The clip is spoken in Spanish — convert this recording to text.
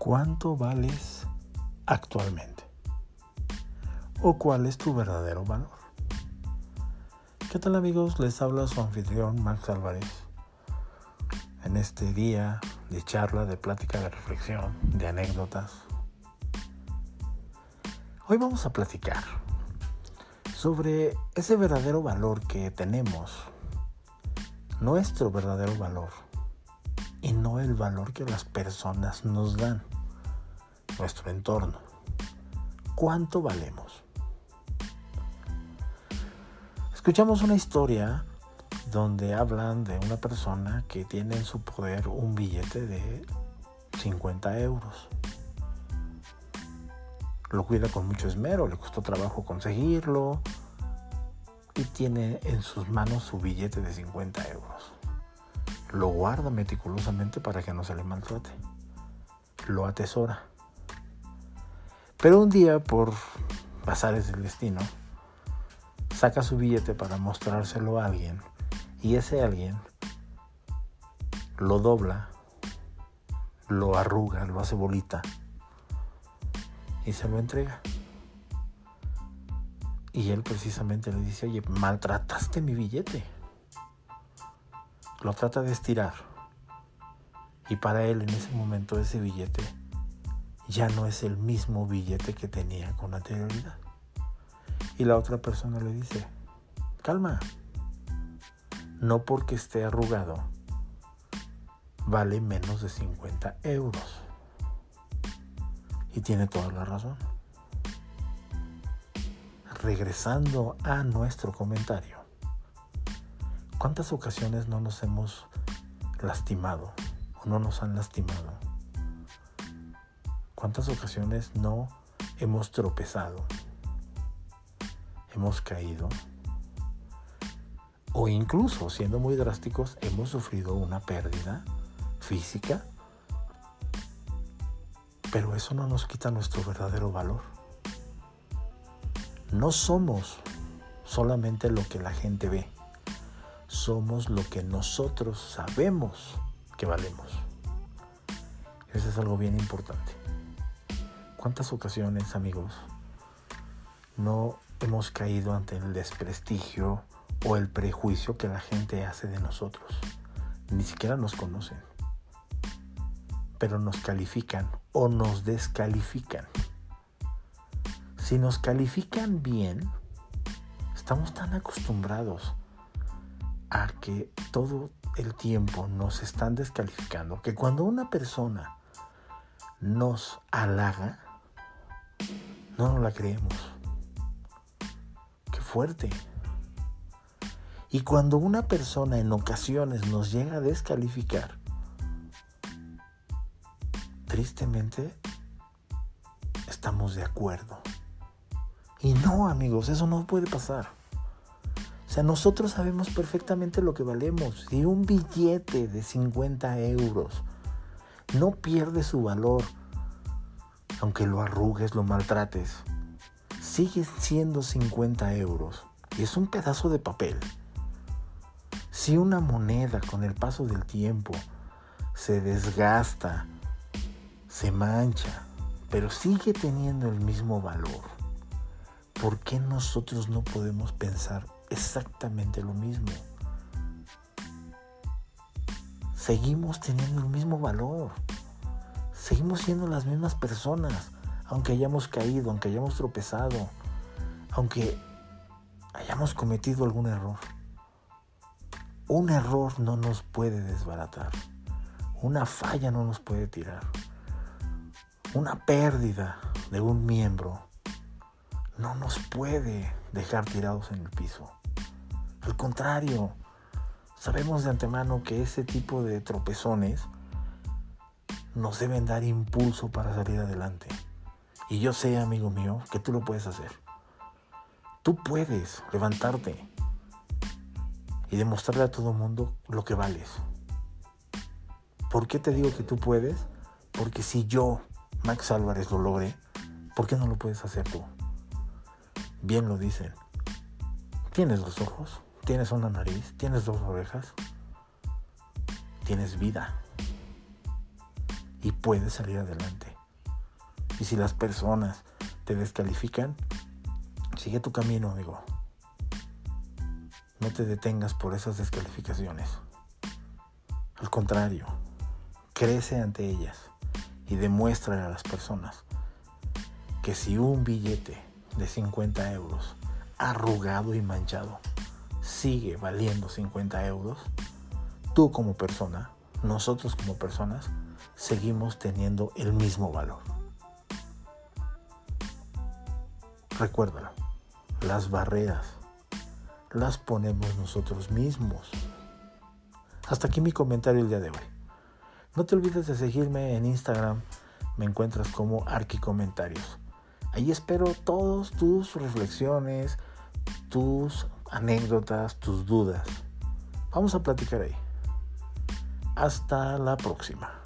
¿Cuánto vales actualmente? ¿O cuál es tu verdadero valor? ¿Qué tal amigos? Les habla su anfitrión Max Álvarez en este día de charla, de plática, de reflexión, de anécdotas. Hoy vamos a platicar sobre ese verdadero valor que tenemos, nuestro verdadero valor y no el valor que las personas nos dan, nuestro entorno. ¿Cuánto valemos? Escuchamos una historia donde hablan de una persona que tiene en su poder un billete de 50 euros. Lo cuida con mucho esmero, le costó trabajo conseguirlo y tiene en sus manos su billete de 50 euros. Lo guarda meticulosamente para que no se le maltrate. Lo atesora. Pero un día, por pasares del destino, saca su billete para mostrárselo a alguien y ese alguien lo dobla, lo arruga, lo hace bolita y se lo entrega. Y él precisamente le dice, oye, maltrataste mi billete lo trata de estirar. Y para él en ese momento ese billete ya no es el mismo billete que tenía con anterioridad. Y la otra persona le dice, calma, no porque esté arrugado vale menos de 50 euros. Y tiene toda la razón. Regresando a nuestro comentario. ¿Cuántas ocasiones no nos hemos lastimado o no nos han lastimado? ¿Cuántas ocasiones no hemos tropezado? Hemos caído. O incluso, siendo muy drásticos, hemos sufrido una pérdida física. Pero eso no nos quita nuestro verdadero valor. No somos solamente lo que la gente ve somos lo que nosotros sabemos que valemos. Eso es algo bien importante. ¿Cuántas ocasiones, amigos, no hemos caído ante el desprestigio o el prejuicio que la gente hace de nosotros? Ni siquiera nos conocen, pero nos califican o nos descalifican. Si nos califican bien, estamos tan acostumbrados a que todo el tiempo nos están descalificando, que cuando una persona nos halaga, no nos la creemos. Qué fuerte. Y cuando una persona en ocasiones nos llega a descalificar, tristemente estamos de acuerdo. Y no, amigos, eso no puede pasar. O sea, nosotros sabemos perfectamente lo que valemos. Si un billete de 50 euros no pierde su valor, aunque lo arrugues, lo maltrates, sigue siendo 50 euros. Y es un pedazo de papel. Si una moneda con el paso del tiempo se desgasta, se mancha, pero sigue teniendo el mismo valor, ¿por qué nosotros no podemos pensar exactamente lo mismo. Seguimos teniendo el mismo valor. Seguimos siendo las mismas personas, aunque hayamos caído, aunque hayamos tropezado, aunque hayamos cometido algún error. Un error no nos puede desbaratar. Una falla no nos puede tirar. Una pérdida de un miembro no nos puede dejar tirados en el piso. Al contrario, sabemos de antemano que ese tipo de tropezones nos deben dar impulso para salir adelante. Y yo sé, amigo mío, que tú lo puedes hacer. Tú puedes levantarte y demostrarle a todo el mundo lo que vales. ¿Por qué te digo que tú puedes? Porque si yo, Max Álvarez, lo logré, ¿por qué no lo puedes hacer tú? Bien lo dicen. Tienes dos ojos, tienes una nariz, tienes dos orejas, tienes vida y puedes salir adelante. Y si las personas te descalifican, sigue tu camino, amigo. No te detengas por esas descalificaciones. Al contrario, crece ante ellas y demuestra a las personas que si un billete de 50 euros arrugado y manchado sigue valiendo 50 euros, tú como persona, nosotros como personas, seguimos teniendo el mismo valor. Recuérdalo, las barreras las ponemos nosotros mismos. Hasta aquí mi comentario el día de hoy. No te olvides de seguirme en Instagram, me encuentras como Arqui Comentarios. Ahí espero todas tus reflexiones, tus anécdotas, tus dudas. Vamos a platicar ahí. Hasta la próxima.